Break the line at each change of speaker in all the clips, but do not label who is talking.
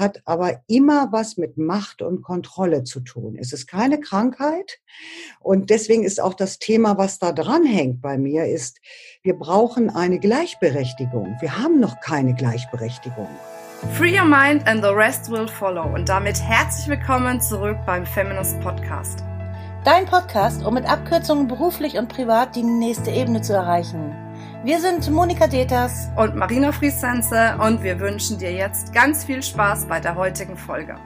Hat aber immer was mit Macht und Kontrolle zu tun. Es ist keine Krankheit. Und deswegen ist auch das Thema, was da dran hängt bei mir, ist, wir brauchen eine Gleichberechtigung. Wir haben noch keine Gleichberechtigung.
Free your mind and the rest will follow. Und damit herzlich willkommen zurück beim Feminist Podcast.
Dein Podcast, um mit Abkürzungen beruflich und privat die nächste Ebene zu erreichen. Wir sind Monika Deters
und Marina Friesense und wir wünschen dir jetzt ganz viel Spaß bei der heutigen Folge.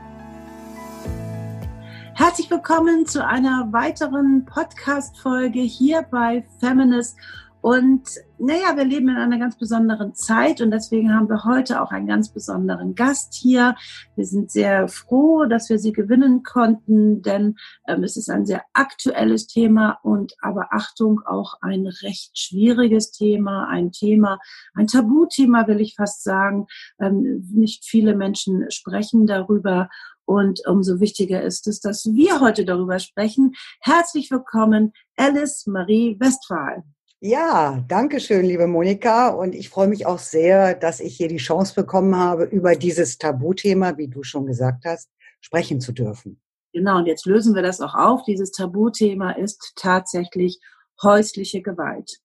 Herzlich willkommen zu einer weiteren Podcast-Folge hier bei Feminist und naja, wir leben in einer ganz besonderen Zeit und deswegen haben wir heute auch einen ganz besonderen Gast hier. Wir sind sehr froh, dass wir sie gewinnen konnten, denn ähm, es ist ein sehr aktuelles Thema und aber Achtung, auch ein recht schwieriges Thema, ein Thema, ein Tabuthema will ich fast sagen. Ähm, nicht viele Menschen sprechen darüber und umso wichtiger ist es, dass wir heute darüber sprechen. Herzlich willkommen, Alice Marie Westphal.
Ja, danke schön, liebe Monika. Und ich freue mich auch sehr, dass ich hier die Chance bekommen habe, über dieses Tabuthema, wie du schon gesagt hast, sprechen zu dürfen.
Genau, und jetzt lösen wir das auch auf. Dieses Tabuthema ist tatsächlich häusliche Gewalt.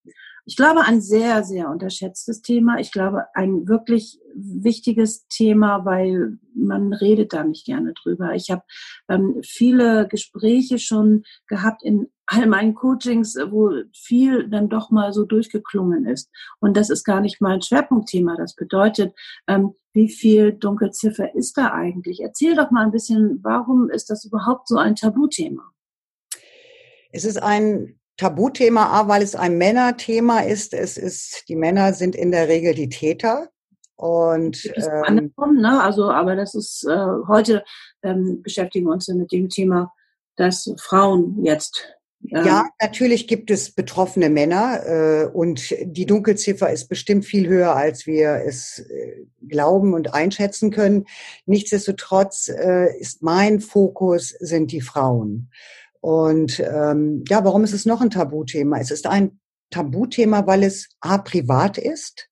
Ich glaube, ein sehr, sehr unterschätztes Thema. Ich glaube, ein wirklich wichtiges Thema, weil man redet da nicht gerne drüber. Ich habe ähm, viele Gespräche schon gehabt in all meinen Coachings, wo viel dann doch mal so durchgeklungen ist. Und das ist gar nicht mein Schwerpunktthema. Das bedeutet, ähm, wie viel Dunkelziffer ist da eigentlich? Erzähl doch mal ein bisschen, warum ist das überhaupt so ein Tabuthema?
Es ist ein Tabuthema A, weil es ein Männerthema ist. Es ist, die Männer sind in der Regel die Täter. Und
ähm, ne? also, aber das ist äh, heute ähm, beschäftigen wir uns mit dem Thema, dass Frauen jetzt
ähm, ja, natürlich gibt es betroffene Männer äh, und die Dunkelziffer ist bestimmt viel höher, als wir es äh, glauben und einschätzen können. Nichtsdestotrotz äh, ist mein Fokus sind die Frauen. Und ähm, ja, warum ist es noch ein Tabuthema? Es ist ein Tabuthema, weil es a privat ist.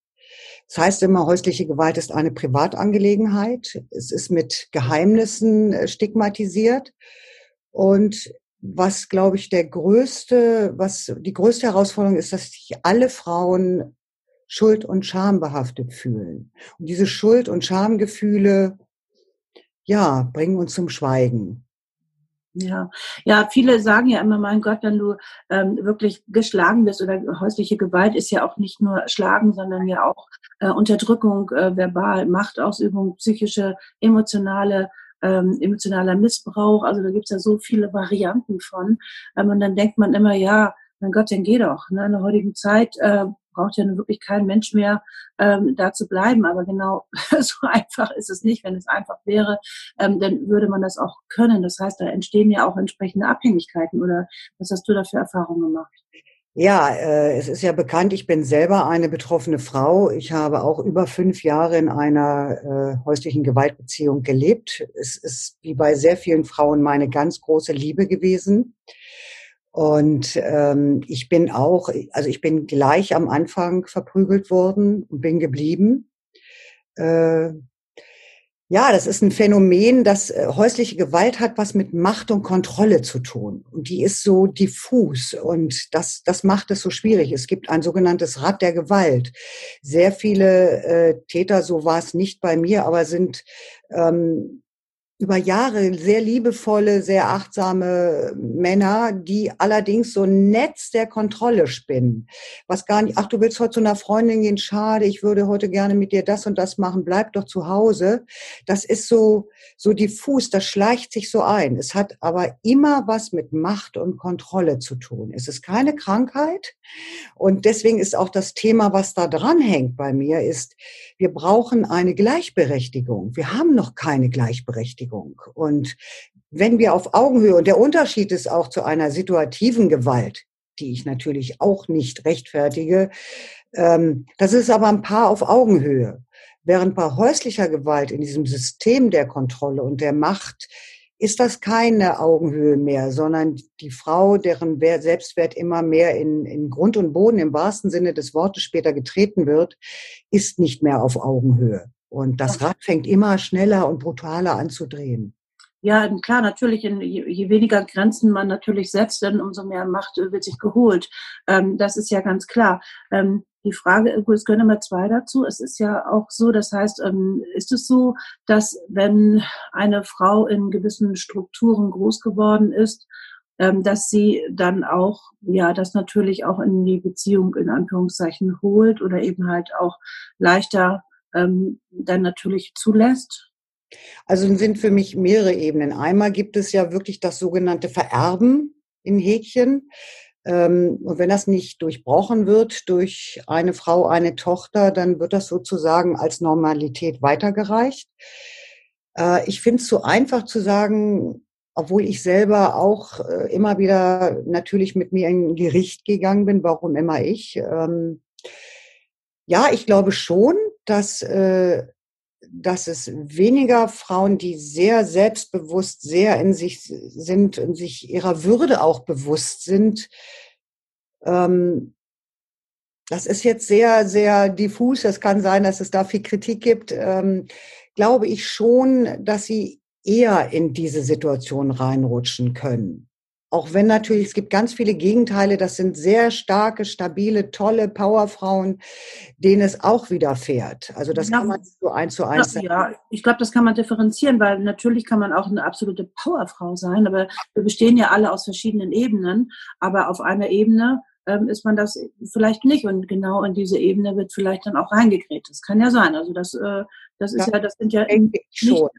Das heißt immer, häusliche Gewalt ist eine Privatangelegenheit. Es ist mit Geheimnissen äh, stigmatisiert. Und was, glaube ich, der größte, was die größte Herausforderung ist, dass sich alle Frauen schuld- und schambehaftet fühlen. Und diese Schuld- und Schamgefühle, ja, bringen uns zum Schweigen.
Ja, ja, viele sagen ja immer, mein Gott, wenn du ähm, wirklich geschlagen bist oder häusliche Gewalt ist ja auch nicht nur Schlagen, sondern ja auch äh, Unterdrückung, äh, verbal, Machtausübung, psychische, emotionale, ähm, emotionaler Missbrauch. Also da gibt's ja so viele Varianten von. Ähm, und dann denkt man immer, ja, mein Gott, dann geh doch. Ne? In der heutigen Zeit äh, braucht ja nun wirklich kein Mensch mehr ähm, da zu bleiben. Aber genau so einfach ist es nicht. Wenn es einfach wäre, ähm, dann würde man das auch können. Das heißt, da entstehen ja auch entsprechende Abhängigkeiten. Oder was hast du da für Erfahrungen gemacht?
Ja, äh, es ist ja bekannt, ich bin selber eine betroffene Frau. Ich habe auch über fünf Jahre in einer äh, häuslichen Gewaltbeziehung gelebt. Es ist wie bei sehr vielen Frauen meine ganz große Liebe gewesen. Und ähm, ich bin auch, also ich bin gleich am Anfang verprügelt worden und bin geblieben. Äh, ja, das ist ein Phänomen, dass äh, häusliche Gewalt hat was mit Macht und Kontrolle zu tun. Und die ist so diffus und das, das macht es so schwierig. Es gibt ein sogenanntes Rad der Gewalt. Sehr viele äh, Täter, so war es nicht bei mir, aber sind ähm, über Jahre sehr liebevolle, sehr achtsame Männer, die allerdings so ein Netz der Kontrolle spinnen. Was gar nicht, ach, du willst heute zu einer Freundin gehen, schade, ich würde heute gerne mit dir das und das machen, bleib doch zu Hause. Das ist so, so diffus, das schleicht sich so ein. Es hat aber immer was mit Macht und Kontrolle zu tun. Es ist keine Krankheit. Und deswegen ist auch das Thema, was da dran hängt bei mir, ist, wir brauchen eine Gleichberechtigung. Wir haben noch keine Gleichberechtigung. Beschäftigung. Und wenn wir auf Augenhöhe, und der Unterschied ist auch zu einer situativen Gewalt, die ich natürlich auch nicht rechtfertige, ähm, das ist aber ein Paar auf Augenhöhe. Während bei häuslicher Gewalt in diesem System der Kontrolle und der Macht ist das keine Augenhöhe mehr, sondern die Frau, deren Selbstwert immer mehr in, in Grund und Boden im wahrsten Sinne des Wortes später getreten wird, ist nicht mehr auf Augenhöhe. Und das Rad fängt immer schneller und brutaler an zu drehen.
Ja, klar, natürlich, je, weniger Grenzen man natürlich setzt, dann umso mehr Macht wird sich geholt. Ähm, das ist ja ganz klar. Ähm, die Frage, es gehören immer zwei dazu. Es ist ja auch so, das heißt, ähm, ist es so, dass wenn eine Frau in gewissen Strukturen groß geworden ist, dass sie dann auch, ja, das natürlich auch in die Beziehung in Anführungszeichen holt oder eben halt auch leichter ähm, dann natürlich zulässt?
Also sind für mich mehrere Ebenen. Einmal gibt es ja wirklich das sogenannte Vererben in Häkchen. Ähm, und wenn das nicht durchbrochen wird durch eine Frau, eine Tochter, dann wird das sozusagen als Normalität weitergereicht. Äh, ich finde es so einfach zu sagen, obwohl ich selber auch äh, immer wieder natürlich mit mir in Gericht gegangen bin, warum immer ich. Ähm, ja, ich glaube schon, dass äh, dass es weniger Frauen, die sehr selbstbewusst, sehr in sich sind und sich ihrer Würde auch bewusst sind. Ähm, das ist jetzt sehr, sehr diffus. Es kann sein, dass es da viel Kritik gibt. Ähm, glaube ich schon, dass sie eher in diese Situation reinrutschen können. Auch wenn natürlich, es gibt ganz viele Gegenteile, das sind sehr starke, stabile, tolle Powerfrauen, denen es auch widerfährt. Also das ja. kann man so eins zu eins
sagen. Ja, ich glaube, das kann man differenzieren, weil natürlich kann man auch eine absolute Powerfrau sein, aber wir bestehen ja alle aus verschiedenen Ebenen. Aber auf einer Ebene ähm, ist man das vielleicht nicht und genau in diese Ebene wird vielleicht dann auch reingekriegt. Das kann ja sein. Also das, äh, das ist ja, ja das sind ja nicht schon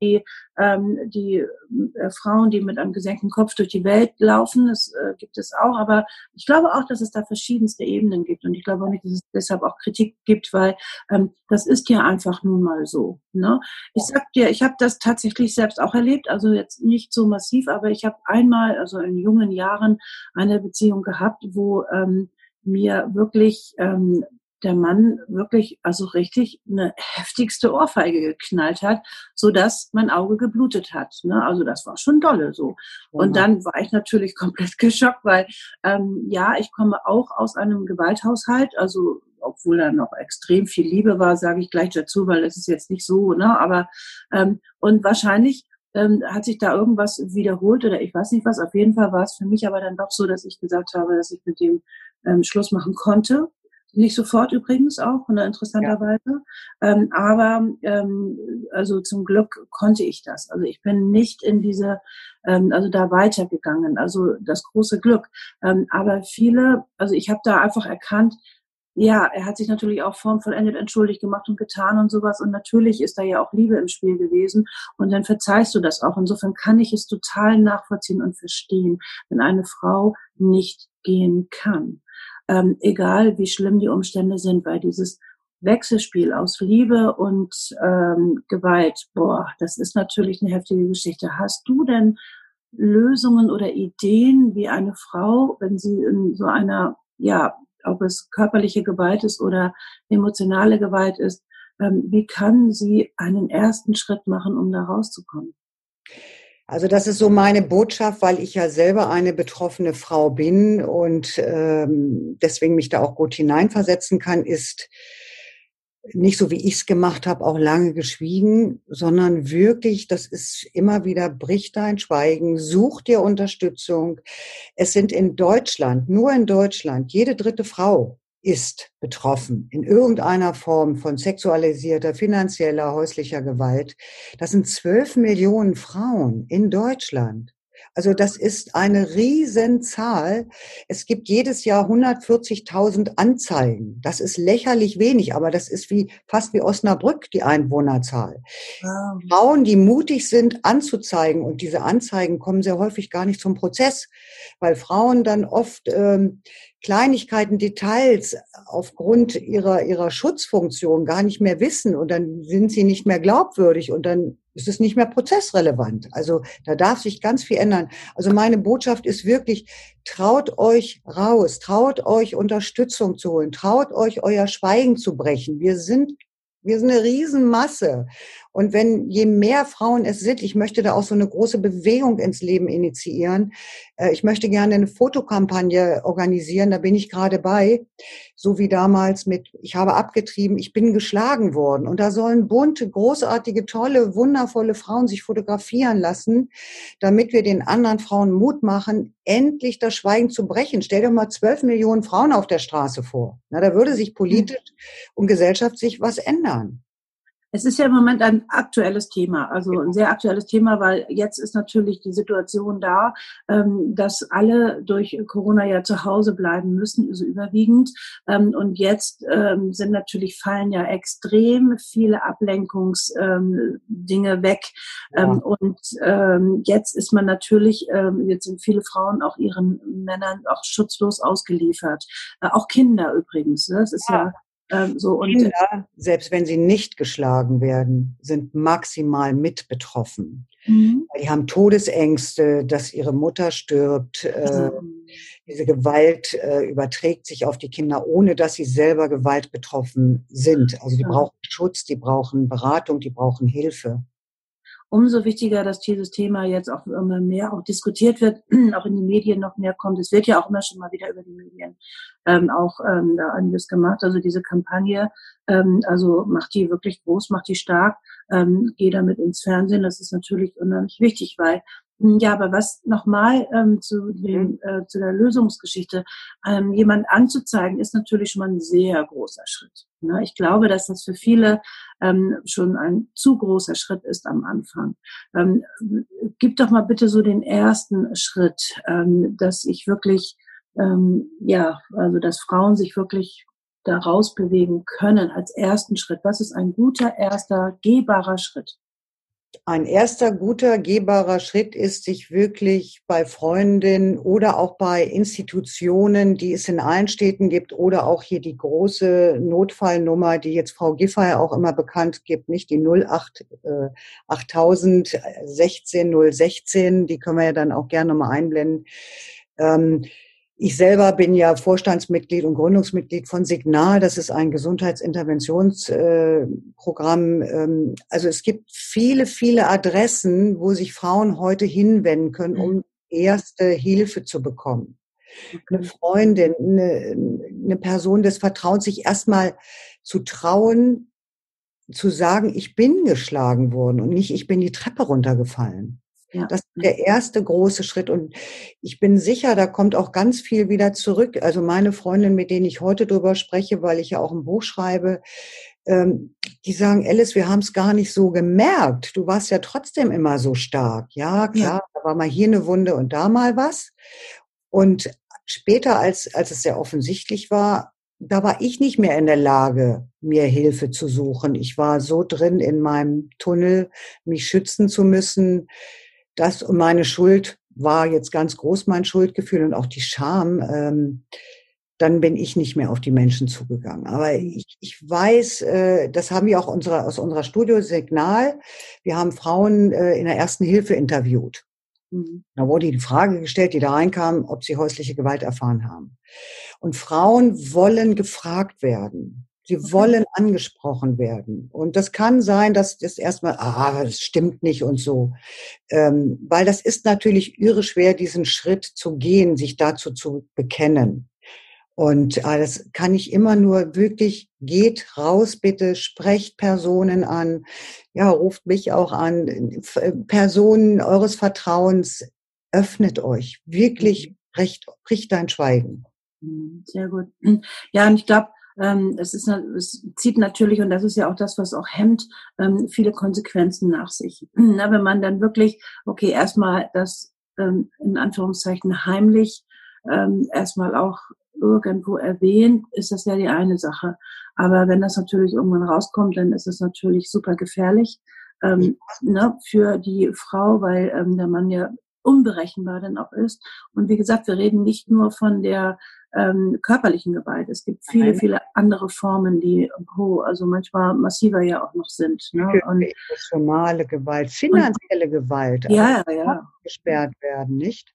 die, ähm, die äh, Frauen, die mit einem gesenkten Kopf durch die Welt laufen. Das äh, gibt es auch. Aber ich glaube auch, dass es da verschiedenste Ebenen gibt. Und ich glaube auch nicht, dass es deshalb auch Kritik gibt, weil ähm, das ist ja einfach nun mal so. Ne? Ich sag dir, ich habe das tatsächlich selbst auch erlebt. Also jetzt nicht so massiv, aber ich habe einmal, also in jungen Jahren, eine Beziehung gehabt, wo ähm, mir wirklich ähm, der Mann wirklich, also richtig eine heftigste Ohrfeige geknallt hat, so dass mein Auge geblutet hat. Ne? Also das war schon dolle so. Und dann war ich natürlich komplett geschockt, weil ähm, ja, ich komme auch aus einem Gewalthaushalt, also obwohl da noch extrem viel Liebe war, sage ich gleich dazu, weil es ist jetzt nicht so, ne? Aber ähm, und wahrscheinlich ähm, hat sich da irgendwas wiederholt oder ich weiß nicht was. Auf jeden Fall war es für mich aber dann doch so, dass ich gesagt habe, dass ich mit dem ähm, Schluss machen konnte nicht sofort übrigens auch, ne, interessanterweise. Ja. Ähm, aber ähm, also zum Glück konnte ich das. Also ich bin nicht in diese, ähm, also da weitergegangen. Also das große Glück. Ähm, aber viele, also ich habe da einfach erkannt, ja, er hat sich natürlich auch formvollendet entschuldigt gemacht und getan und sowas. Und natürlich ist da ja auch Liebe im Spiel gewesen. Und dann verzeihst du das auch. Insofern kann ich es total nachvollziehen und verstehen, wenn eine Frau nicht gehen kann ähm, egal wie schlimm die Umstände sind, weil dieses Wechselspiel aus Liebe und ähm, Gewalt, boah, das ist natürlich eine heftige Geschichte. Hast du denn Lösungen oder Ideen, wie eine Frau, wenn sie in so einer, ja, ob es körperliche Gewalt ist oder emotionale Gewalt ist, ähm, wie kann sie einen ersten Schritt machen, um da rauszukommen?
Also das ist so meine Botschaft, weil ich ja selber eine betroffene Frau bin und ähm, deswegen mich da auch gut hineinversetzen kann, ist nicht so, wie ich es gemacht habe, auch lange geschwiegen, sondern wirklich, das ist immer wieder, brich dein Schweigen, such dir Unterstützung. Es sind in Deutschland, nur in Deutschland, jede dritte Frau ist betroffen in irgendeiner Form von sexualisierter, finanzieller, häuslicher Gewalt. Das sind zwölf Millionen Frauen in Deutschland. Also das ist eine Riesenzahl. Es gibt jedes Jahr 140.000 Anzeigen. Das ist lächerlich wenig, aber das ist wie fast wie Osnabrück die Einwohnerzahl. Wow. Frauen, die mutig sind, anzuzeigen und diese Anzeigen kommen sehr häufig gar nicht zum Prozess, weil Frauen dann oft ähm, Kleinigkeiten, Details aufgrund ihrer, ihrer Schutzfunktion gar nicht mehr wissen und dann sind sie nicht mehr glaubwürdig und dann ist es nicht mehr prozessrelevant. Also da darf sich ganz viel ändern. Also meine Botschaft ist wirklich, traut euch raus, traut euch Unterstützung zu holen, traut euch euer Schweigen zu brechen. Wir sind wir sind eine Riesenmasse. Und wenn je mehr Frauen es sind, ich möchte da auch so eine große Bewegung ins Leben initiieren. Äh, ich möchte gerne eine Fotokampagne organisieren, da bin ich gerade bei, so wie damals mit, ich habe abgetrieben, ich bin geschlagen worden. Und da sollen bunte, großartige, tolle, wundervolle Frauen sich fotografieren lassen, damit wir den anderen Frauen Mut machen, endlich das Schweigen zu brechen. Stell dir mal zwölf Millionen Frauen auf der Straße vor. Na, da würde sich politisch und gesellschaftlich was ändern.
Es ist ja im Moment ein aktuelles Thema, also ein sehr aktuelles Thema, weil jetzt ist natürlich die Situation da, ähm, dass alle durch Corona ja zu Hause bleiben müssen, also überwiegend. Ähm, und jetzt ähm, sind natürlich fallen ja extrem viele Ablenkungsdinge weg. Ja. Und jetzt ist man natürlich, jetzt sind viele Frauen auch ihren Männern auch schutzlos ausgeliefert. Äh, auch Kinder übrigens. Ne? Das ist ja, ja
ähm, so und Kinder, selbst wenn sie nicht geschlagen werden, sind maximal mit betroffen. Mhm. Die haben Todesängste, dass ihre Mutter stirbt. Äh. Diese Gewalt äh, überträgt sich auf die Kinder, ohne dass sie selber Gewalt betroffen sind. Also die brauchen Schutz, die brauchen Beratung, die brauchen Hilfe
umso wichtiger, dass dieses Thema jetzt auch immer mehr auch diskutiert wird, auch in die Medien noch mehr kommt. Es wird ja auch immer schon mal wieder über die Medien ähm, auch ähm, da einiges gemacht. Also diese Kampagne, ähm, also macht die wirklich groß, macht die stark, ähm, geh damit ins Fernsehen. Das ist natürlich unheimlich wichtig, weil ja, aber was nochmal ähm, zu, dem, äh, zu der Lösungsgeschichte, ähm, jemand anzuzeigen, ist natürlich schon mal ein sehr großer Schritt. Ne? Ich glaube, dass das für viele ähm, schon ein zu großer Schritt ist am Anfang. Ähm, gib doch mal bitte so den ersten Schritt, ähm, dass ich wirklich, ähm, ja, also dass Frauen sich wirklich daraus bewegen können als ersten Schritt. Was ist ein guter erster gehbarer Schritt?
Ein erster guter, gehbarer Schritt ist, sich wirklich bei Freundinnen oder auch bei Institutionen, die es in allen Städten gibt, oder auch hier die große Notfallnummer, die jetzt Frau Giffey auch immer bekannt gibt, nicht die 08 äh, 8000 16 016, die können wir ja dann auch gerne mal einblenden. Ähm, ich selber bin ja Vorstandsmitglied und Gründungsmitglied von Signal. Das ist ein Gesundheitsinterventionsprogramm. Ähm, also es gibt viele, viele Adressen, wo sich Frauen heute hinwenden können, um erste Hilfe zu bekommen. Eine Freundin, eine, eine Person des Vertrauens, sich erstmal zu trauen, zu sagen, ich bin geschlagen worden und nicht, ich bin die Treppe runtergefallen. Ja. Das ist der erste große Schritt. Und ich bin sicher, da kommt auch ganz viel wieder zurück. Also meine Freundin, mit denen ich heute drüber spreche, weil ich ja auch ein Buch schreibe, ähm, die sagen, Alice, wir haben es gar nicht so gemerkt. Du warst ja trotzdem immer so stark. Ja, klar, ja. da war mal hier eine Wunde und da mal was. Und später, als, als es sehr offensichtlich war, da war ich nicht mehr in der Lage, mir Hilfe zu suchen. Ich war so drin in meinem Tunnel, mich schützen zu müssen, das und meine Schuld war jetzt ganz groß, mein Schuldgefühl und auch die Scham. Ähm, dann bin ich nicht mehr auf die Menschen zugegangen. Aber ich, ich weiß, äh, das haben wir auch unsere, aus unserer Studio Signal. Wir haben Frauen äh, in der ersten Hilfe interviewt. Mhm. Da wurde die Frage gestellt, die da reinkam, ob sie häusliche Gewalt erfahren haben. Und Frauen wollen gefragt werden. Sie okay. wollen angesprochen werden. Und das kann sein, dass das erstmal, ah, das stimmt nicht und so. Ähm, weil das ist natürlich irre schwer, diesen Schritt zu gehen, sich dazu zu bekennen. Und äh, das kann ich immer nur wirklich, geht raus bitte, sprecht Personen an, ja, ruft mich auch an, äh, Personen eures Vertrauens, öffnet euch, wirklich, bricht, mhm. bricht dein Schweigen.
Mhm, sehr gut. Ja, und ich glaube, ähm, es, ist, es zieht natürlich, und das ist ja auch das, was auch hemmt, ähm, viele Konsequenzen nach sich. Na, wenn man dann wirklich, okay, erstmal das ähm, in Anführungszeichen heimlich ähm, erstmal auch irgendwo erwähnt, ist das ja die eine Sache. Aber wenn das natürlich irgendwann rauskommt, dann ist es natürlich super gefährlich ähm, ne, für die Frau, weil ähm, der Mann ja unberechenbar dann auch ist. Und wie gesagt, wir reden nicht nur von der ähm, körperlichen Gewalt. Es gibt viele, viele andere Formen, die oh, also manchmal massiver ja auch noch sind.
Ne? Und, emotionale Gewalt, finanzielle und, Gewalt,
ja, ja.
gesperrt werden, nicht?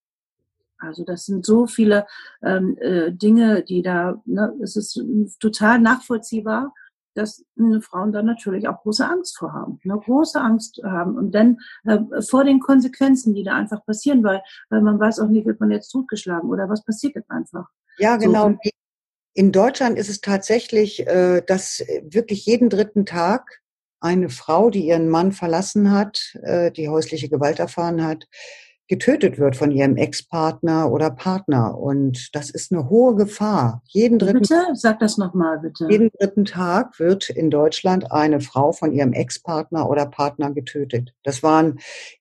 Also das sind so viele ähm, äh, Dinge, die da, ne, es ist total nachvollziehbar. dass äh, Frauen da natürlich auch große Angst vor haben, eine große Angst haben und dann äh, vor den Konsequenzen, die da einfach passieren, weil, weil man weiß auch nicht, wird man jetzt totgeschlagen oder was passiert jetzt einfach.
Ja, genau. So. In Deutschland ist es tatsächlich, äh, dass wirklich jeden dritten Tag eine Frau, die ihren Mann verlassen hat, äh, die häusliche Gewalt erfahren hat, getötet wird von ihrem Ex-Partner oder Partner. Und das ist eine hohe Gefahr. Jeden dritten,
bitte? Sag das nochmal, bitte.
Jeden dritten Tag wird in Deutschland eine Frau von ihrem Ex-Partner oder Partner getötet. Das waren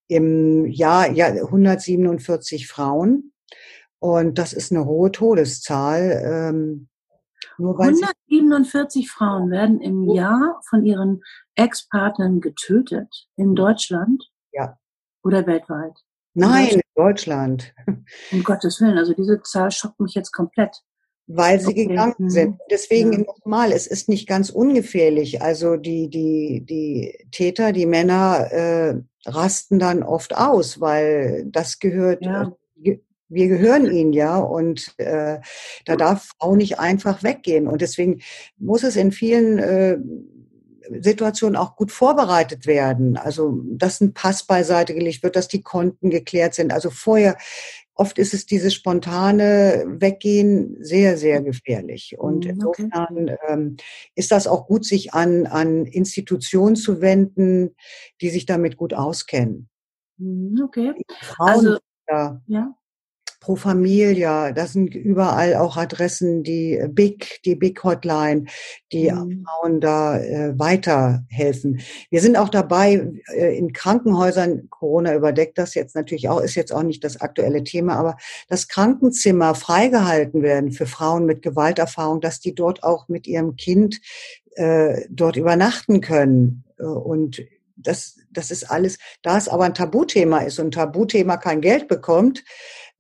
im Jahr ja, 147 Frauen. Und das ist eine hohe Todeszahl.
Ähm, nur 147 Frauen werden im Jahr von ihren Ex-Partnern getötet in Deutschland?
Ja.
Oder weltweit?
Nein, in Deutschland.
Um Gottes Willen, also diese Zahl schockt mich jetzt komplett.
Weil sie okay. gegangen mhm. sind. Deswegen ja. nochmal, es ist nicht ganz ungefährlich. Also die, die, die Täter, die Männer äh, rasten dann oft aus, weil das gehört, ja. Wir gehören ihnen ja und äh, da darf Frau nicht einfach weggehen. Und deswegen muss es in vielen äh, Situation auch gut vorbereitet werden. Also, dass ein Pass beiseite gelegt wird, dass die Konten geklärt sind. Also vorher, oft ist es dieses spontane Weggehen sehr, sehr gefährlich. Und mhm, insofern ähm, ist das auch gut, sich an, an Institutionen zu wenden, die sich damit gut auskennen.
Mhm, okay.
Frauen, also, ja. ja. Pro Familia, das sind überall auch Adressen, die Big, die Big Hotline, die mhm. Frauen da äh, weiterhelfen. Wir sind auch dabei, äh, in Krankenhäusern, Corona überdeckt das jetzt natürlich auch, ist jetzt auch nicht das aktuelle Thema, aber dass Krankenzimmer freigehalten werden für Frauen mit Gewalterfahrung, dass die dort auch mit ihrem Kind äh, dort übernachten können. Äh, und das, das ist alles, da es aber ein Tabuthema ist und ein Tabuthema kein Geld bekommt,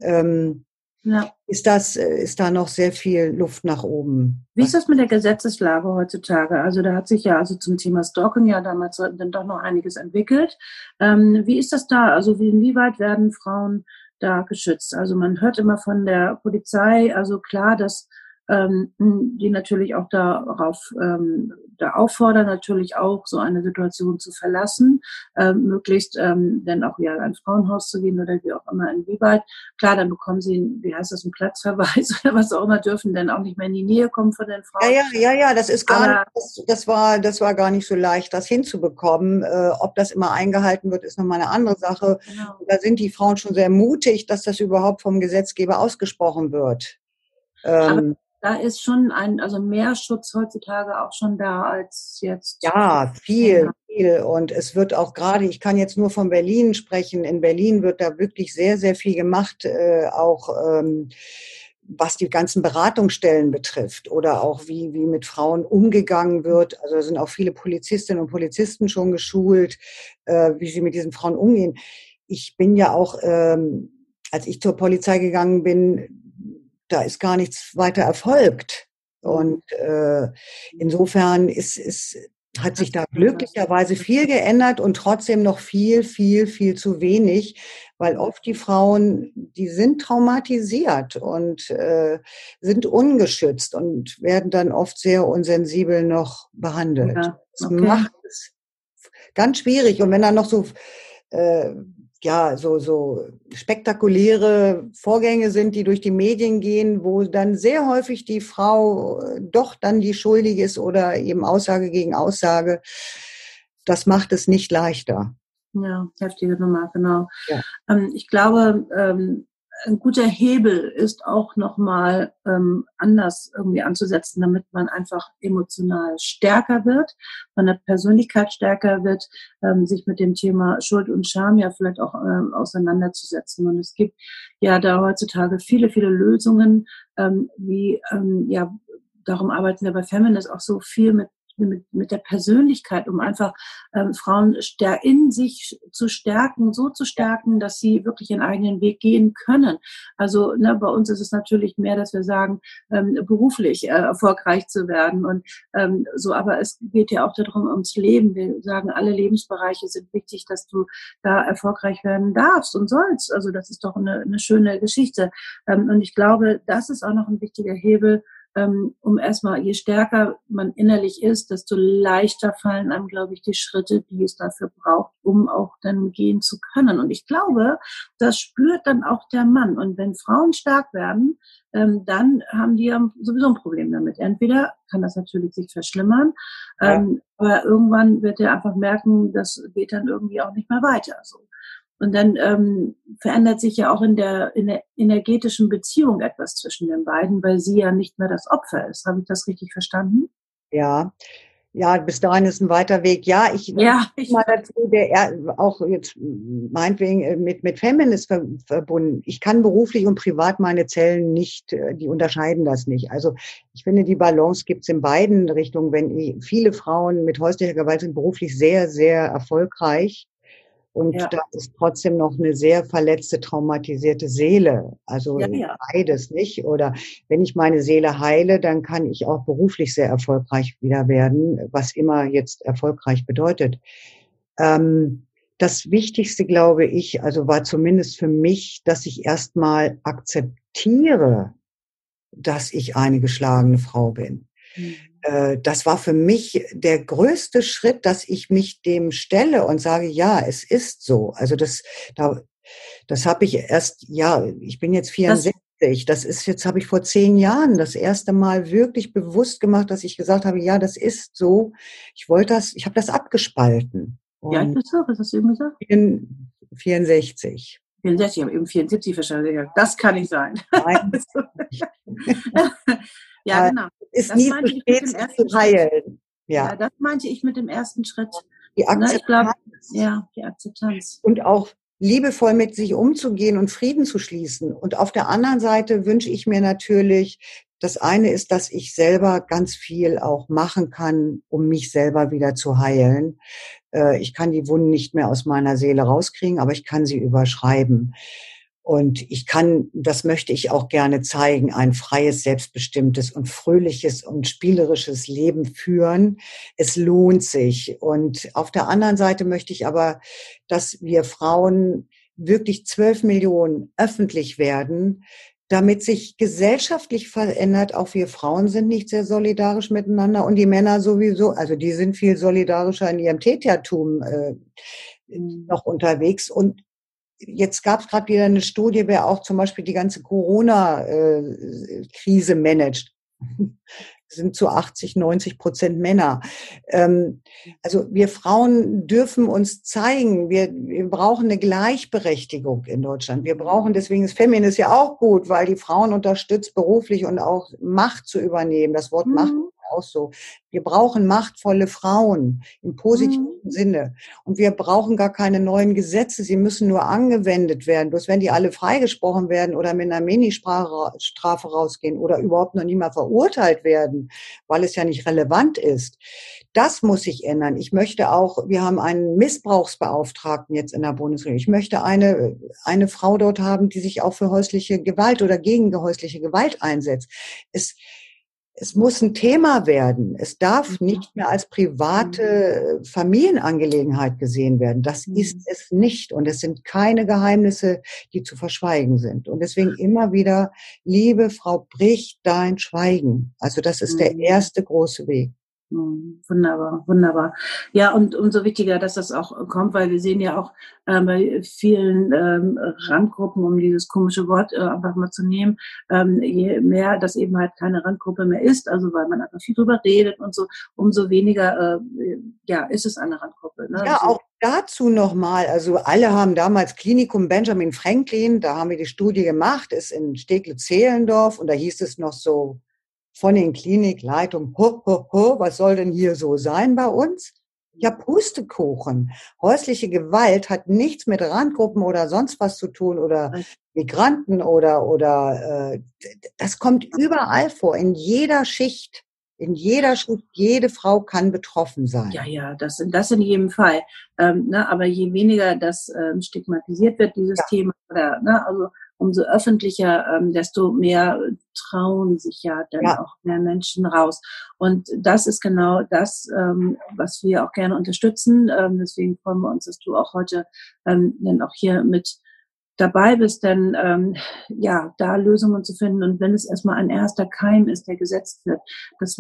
ähm, ja. ist das, äh, ist da noch sehr viel Luft nach oben.
Wie ist das mit der Gesetzeslage heutzutage? Also da hat sich ja also zum Thema Stalking ja damals dann doch noch einiges entwickelt. Ähm, wie ist das da? Also wie, inwieweit werden Frauen da geschützt? Also man hört immer von der Polizei, also klar, dass ähm, die natürlich auch darauf ähm, da auffordern, natürlich auch so eine Situation zu verlassen, ähm, möglichst ähm, dann auch wieder ein Frauenhaus zu gehen oder wie auch immer, inwieweit. Klar, dann bekommen sie, wie heißt das, einen Platzverweis oder was auch immer, dürfen dann auch nicht mehr in die Nähe kommen von den Frauen.
Ja, ja, ja, ja das ist gar Aber, nicht, das, das, war, das war gar nicht so leicht, das hinzubekommen. Äh, ob das immer eingehalten wird, ist nochmal eine andere Sache. Genau. Da sind die Frauen schon sehr mutig, dass das überhaupt vom Gesetzgeber ausgesprochen wird.
Ähm, da ist schon ein, also mehr Schutz heutzutage auch schon da als jetzt.
Ja, viel, viel. Und es wird auch gerade, ich kann jetzt nur von Berlin sprechen, in Berlin wird da wirklich sehr, sehr viel gemacht, äh, auch ähm, was die ganzen Beratungsstellen betrifft oder auch wie, wie mit Frauen umgegangen wird. Also sind auch viele Polizistinnen und Polizisten schon geschult, äh, wie sie mit diesen Frauen umgehen. Ich bin ja auch, ähm, als ich zur Polizei gegangen bin, da ist gar nichts weiter erfolgt. Und äh, insofern ist, ist, hat sich da glücklicherweise viel geändert und trotzdem noch viel, viel, viel zu wenig, weil oft die Frauen, die sind traumatisiert und äh, sind ungeschützt und werden dann oft sehr unsensibel noch behandelt. Ja, okay. Das macht es ganz schwierig. Und wenn dann noch so äh, ja, so, so spektakuläre Vorgänge sind, die durch die Medien gehen, wo dann sehr häufig die Frau äh, doch dann die Schuldige ist oder eben Aussage gegen Aussage. Das macht es nicht leichter.
Ja, heftige Nummer, genau. Ja. Ähm, ich glaube, ähm, ein guter Hebel ist auch nochmal ähm, anders irgendwie anzusetzen, damit man einfach emotional stärker wird, von der Persönlichkeit stärker wird, ähm, sich mit dem Thema Schuld und Scham ja vielleicht auch ähm, auseinanderzusetzen. Und es gibt ja da heutzutage viele, viele Lösungen, ähm, wie ähm, ja darum arbeiten wir bei Feminist auch so viel mit mit, mit der Persönlichkeit, um einfach ähm, Frauen in sich zu stärken, so zu stärken, dass sie wirklich ihren eigenen Weg gehen können. Also ne, bei uns ist es natürlich mehr, dass wir sagen, ähm, beruflich äh, erfolgreich zu werden und ähm, so, aber es geht ja auch darum, ums Leben. Wir sagen, alle Lebensbereiche sind wichtig, dass du da erfolgreich werden darfst und sollst. Also das ist doch eine, eine schöne Geschichte. Ähm, und ich glaube, das ist auch noch ein wichtiger Hebel, ähm, um erstmal, je stärker man innerlich ist, desto leichter fallen einem, glaube ich, die Schritte, die es dafür braucht, um auch dann gehen zu können. Und ich glaube, das spürt dann auch der Mann. Und wenn Frauen stark werden, ähm, dann haben die ja sowieso ein Problem damit. Entweder kann das natürlich sich verschlimmern, ja. ähm, aber irgendwann wird er einfach merken, das geht dann irgendwie auch nicht mehr weiter. So. Und dann ähm, verändert sich ja auch in der, in der energetischen Beziehung etwas zwischen den beiden, weil sie ja nicht mehr das Opfer ist. Habe ich das richtig verstanden?
Ja. Ja, bis dahin ist ein weiter Weg. Ja, ich,
ja, ich
mal dazu, der auch jetzt meinetwegen äh, mit, mit Feminist verbunden. Ich kann beruflich und privat meine Zellen nicht, äh, die unterscheiden das nicht. Also ich finde, die Balance gibt's in beiden Richtungen. Wenn viele Frauen mit häuslicher Gewalt sind beruflich sehr, sehr erfolgreich, und ja. da ist trotzdem noch eine sehr verletzte, traumatisierte Seele. Also ja, ja. beides nicht. Oder wenn ich meine Seele heile, dann kann ich auch beruflich sehr erfolgreich wieder werden, was immer jetzt erfolgreich bedeutet. Ähm, das Wichtigste, glaube ich, also war zumindest für mich, dass ich erstmal akzeptiere, dass ich eine geschlagene Frau bin. Mhm. Äh, das war für mich der größte Schritt, dass ich mich dem stelle und sage, ja, es ist so. Also das, da, das habe ich erst, ja, ich bin jetzt 64. Das, das ist jetzt, habe ich vor zehn Jahren das erste Mal wirklich bewusst gemacht, dass ich gesagt habe, ja, das ist so. Ich wollte das, ich habe das abgespalten.
Ja, ich bist du? Was hast du eben gesagt?
64.
64, aber eben 74 verstanden. Das kann nicht sein. Nein. ja, genau.
Ist das nie zu spät zu heilen.
Ja. ja. das meinte ich mit dem ersten Schritt.
Die Akzeptanz. Ich glaub,
ja, die Akzeptanz.
Und auch liebevoll mit sich umzugehen und Frieden zu schließen. Und auf der anderen Seite wünsche ich mir natürlich, das eine ist, dass ich selber ganz viel auch machen kann, um mich selber wieder zu heilen. Äh, ich kann die Wunden nicht mehr aus meiner Seele rauskriegen, aber ich kann sie überschreiben. Und ich kann, das möchte ich auch gerne zeigen, ein freies, selbstbestimmtes und fröhliches und spielerisches Leben führen. Es lohnt sich. Und auf der anderen Seite möchte ich aber, dass wir Frauen wirklich zwölf Millionen öffentlich werden, damit sich gesellschaftlich verändert. Auch wir Frauen sind nicht sehr solidarisch miteinander und die Männer sowieso, also die sind viel solidarischer in ihrem Tätertum äh, noch unterwegs. Und jetzt gab es gerade wieder eine Studie, wer auch zum Beispiel die ganze Corona-Krise äh, managt. sind zu 80, 90 Prozent Männer. Ähm, also wir Frauen dürfen uns zeigen, wir, wir brauchen eine Gleichberechtigung in Deutschland. Wir brauchen, deswegen ist Feminist ja auch gut, weil die Frauen unterstützt, beruflich und auch Macht zu übernehmen. Das Wort mhm. Macht auch so. Wir brauchen machtvolle Frauen im positiven mhm. Sinne. Und wir brauchen gar keine neuen Gesetze. Sie müssen nur angewendet werden. Bloß wenn die alle freigesprochen werden oder mit einer Ministrafe rausgehen oder überhaupt noch nie mal verurteilt werden, weil es ja nicht relevant ist. Das muss sich ändern. Ich möchte auch, wir haben einen Missbrauchsbeauftragten jetzt in der Bundesregierung. Ich möchte eine, eine Frau dort haben, die sich auch für häusliche Gewalt oder gegen häusliche Gewalt einsetzt. Es, es muss ein Thema werden. Es darf mhm. nicht mehr als private mhm. Familienangelegenheit gesehen werden. Das mhm. ist es nicht. Und es sind keine Geheimnisse, die zu verschweigen sind. Und deswegen immer wieder, liebe Frau, brich dein Schweigen. Also das ist der erste große Weg.
Hm, wunderbar, wunderbar. Ja, und umso wichtiger, dass das auch kommt, weil wir sehen ja auch äh, bei vielen ähm, Randgruppen, um dieses komische Wort äh, einfach mal zu nehmen, ähm, je mehr das eben halt keine Randgruppe mehr ist, also weil man einfach viel drüber redet und so, umso weniger äh, ja, ist es eine Randgruppe.
Ne? Ja, also, auch dazu nochmal, also alle haben damals Klinikum Benjamin Franklin, da haben wir die Studie gemacht, ist in Steglitz-Zehlendorf und da hieß es noch so, von den Klinikleitungen, ho, ho, ho, was soll denn hier so sein bei uns? Ja, Pustekuchen. Häusliche Gewalt hat nichts mit Randgruppen oder sonst was zu tun oder Migranten oder, oder äh, das kommt überall vor, in jeder Schicht. In jeder Schicht, jede Frau kann betroffen sein.
Ja, ja, das, das in jedem Fall. Ähm, ne, aber je weniger das ähm, stigmatisiert wird, dieses ja. Thema, oder, ne, also umso öffentlicher, ähm, desto mehr trauen sich ja dann ja. auch mehr Menschen raus. Und das ist genau das, ähm, was wir auch gerne unterstützen. Ähm, deswegen freuen wir uns, dass du auch heute ähm, dann auch hier mit dabei bist, denn ähm, ja, da Lösungen zu finden und wenn es erstmal ein erster Keim ist, der gesetzt wird, dass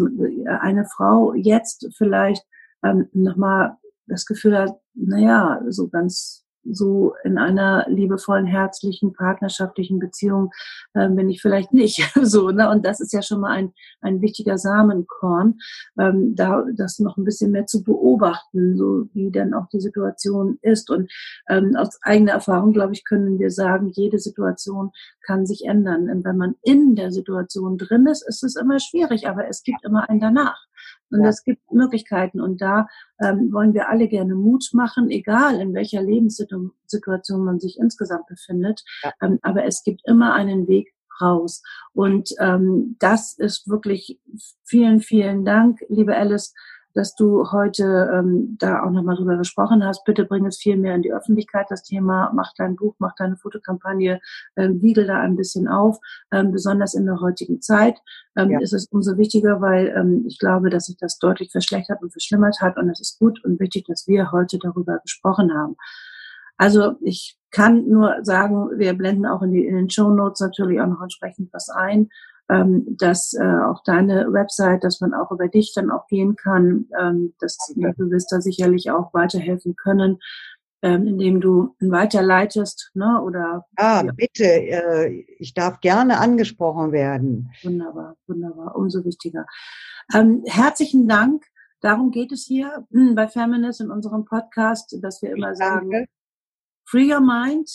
eine Frau jetzt vielleicht ähm, nochmal das Gefühl hat, naja, so ganz so in einer liebevollen, herzlichen, partnerschaftlichen Beziehung äh, bin ich vielleicht nicht so. Ne? Und das ist ja schon mal ein, ein wichtiger Samenkorn, ähm, da das noch ein bisschen mehr zu beobachten, so wie dann auch die Situation ist. Und ähm, aus eigener Erfahrung, glaube ich, können wir sagen, jede Situation kann sich ändern. Und wenn man in der Situation drin ist, ist es immer schwierig, aber es gibt immer ein danach. Und ja. es gibt Möglichkeiten. Und da ähm, wollen wir alle gerne Mut machen, egal in welcher Lebenssituation man sich insgesamt befindet. Ja. Ähm, aber es gibt immer einen Weg raus. Und ähm, das ist wirklich vielen, vielen Dank, liebe Alice, dass du heute ähm, da auch nochmal drüber gesprochen hast. Bitte bring es viel mehr in die Öffentlichkeit, das Thema. Mach dein Buch, mach deine Fotokampagne, ähm, wiegel da ein bisschen auf. Ähm, besonders in der heutigen Zeit ähm, ja. ist es umso wichtiger, weil ähm, ich glaube, dass sich das deutlich verschlechtert und verschlimmert hat. Und es ist gut und wichtig, dass wir heute darüber gesprochen haben. Also ich kann nur sagen, wir blenden auch in, die, in den Show Notes natürlich auch noch entsprechend was ein ähm, dass äh, auch deine Website, dass man auch über dich dann auch gehen kann, ähm, dass okay. du wirst da sicherlich auch weiterhelfen können, ähm, indem du weiterleitest, ne? Oder
ah, ja. bitte, äh, ich darf gerne angesprochen werden.
Wunderbar, wunderbar, umso wichtiger. Ähm, herzlichen Dank. Darum geht es hier hm, bei Feminist in unserem Podcast, dass wir immer sagen, free your mind.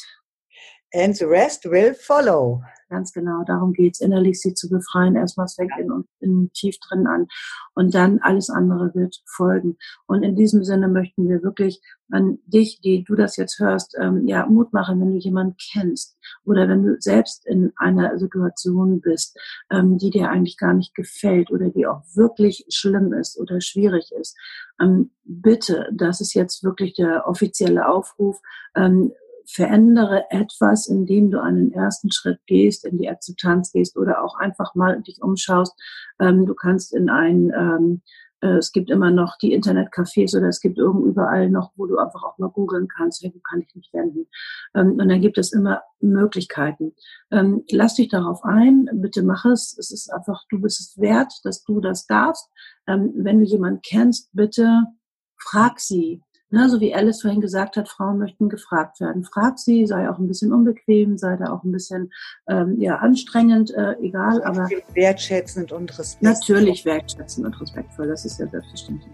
And the rest will follow.
Ganz genau, darum geht's, innerlich sie zu befreien. Erstmal es fängt in, in tief drin an und dann alles andere wird folgen. Und in diesem Sinne möchten wir wirklich an dich, die du das jetzt hörst, ähm, ja Mut machen, wenn du jemanden kennst oder wenn du selbst in einer Situation bist, ähm, die dir eigentlich gar nicht gefällt oder die auch wirklich schlimm ist oder schwierig ist. Ähm, bitte, das ist jetzt wirklich der offizielle Aufruf. Verändere etwas, indem du einen ersten Schritt gehst, in die Akzeptanz gehst oder auch einfach mal dich umschaust. Ähm, du kannst in ein, ähm, äh, es gibt immer noch die Internetcafés oder es gibt irgendwo überall noch, wo du einfach auch mal googeln kannst, hey, wo kann ich mich wenden? Ähm, und dann gibt es immer Möglichkeiten. Ähm, lass dich darauf ein, bitte mach es. Es ist einfach, du bist es wert, dass du das darfst. Ähm, wenn du jemanden kennst, bitte frag sie, na, so wie Alice vorhin gesagt hat, Frauen möchten gefragt werden. Frag sie, sei auch ein bisschen unbequem, sei da auch ein bisschen ähm, ja, anstrengend, äh, egal. Aber
wertschätzend und respektvoll.
Natürlich wertschätzend und respektvoll, das ist ja selbstverständlich.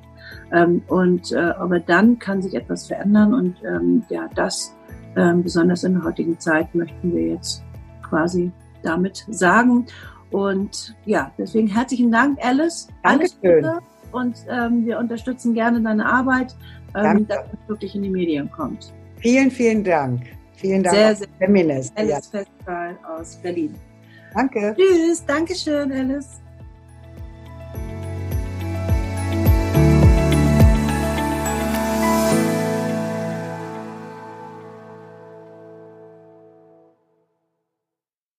Ähm, und äh, aber dann kann sich etwas verändern und ähm, ja, das ähm, besonders in der heutigen Zeit möchten wir jetzt quasi damit sagen. Und ja, deswegen herzlichen Dank, Alice.
Dankeschön.
Und ähm, wir unterstützen gerne deine Arbeit ähm, dass es wirklich in die Medien kommt.
Vielen, vielen Dank. Vielen Dank.
Sehr, sehr. Feminist. Alice ja. Festival aus Berlin.
Danke.
Tschüss. Dankeschön, Alice.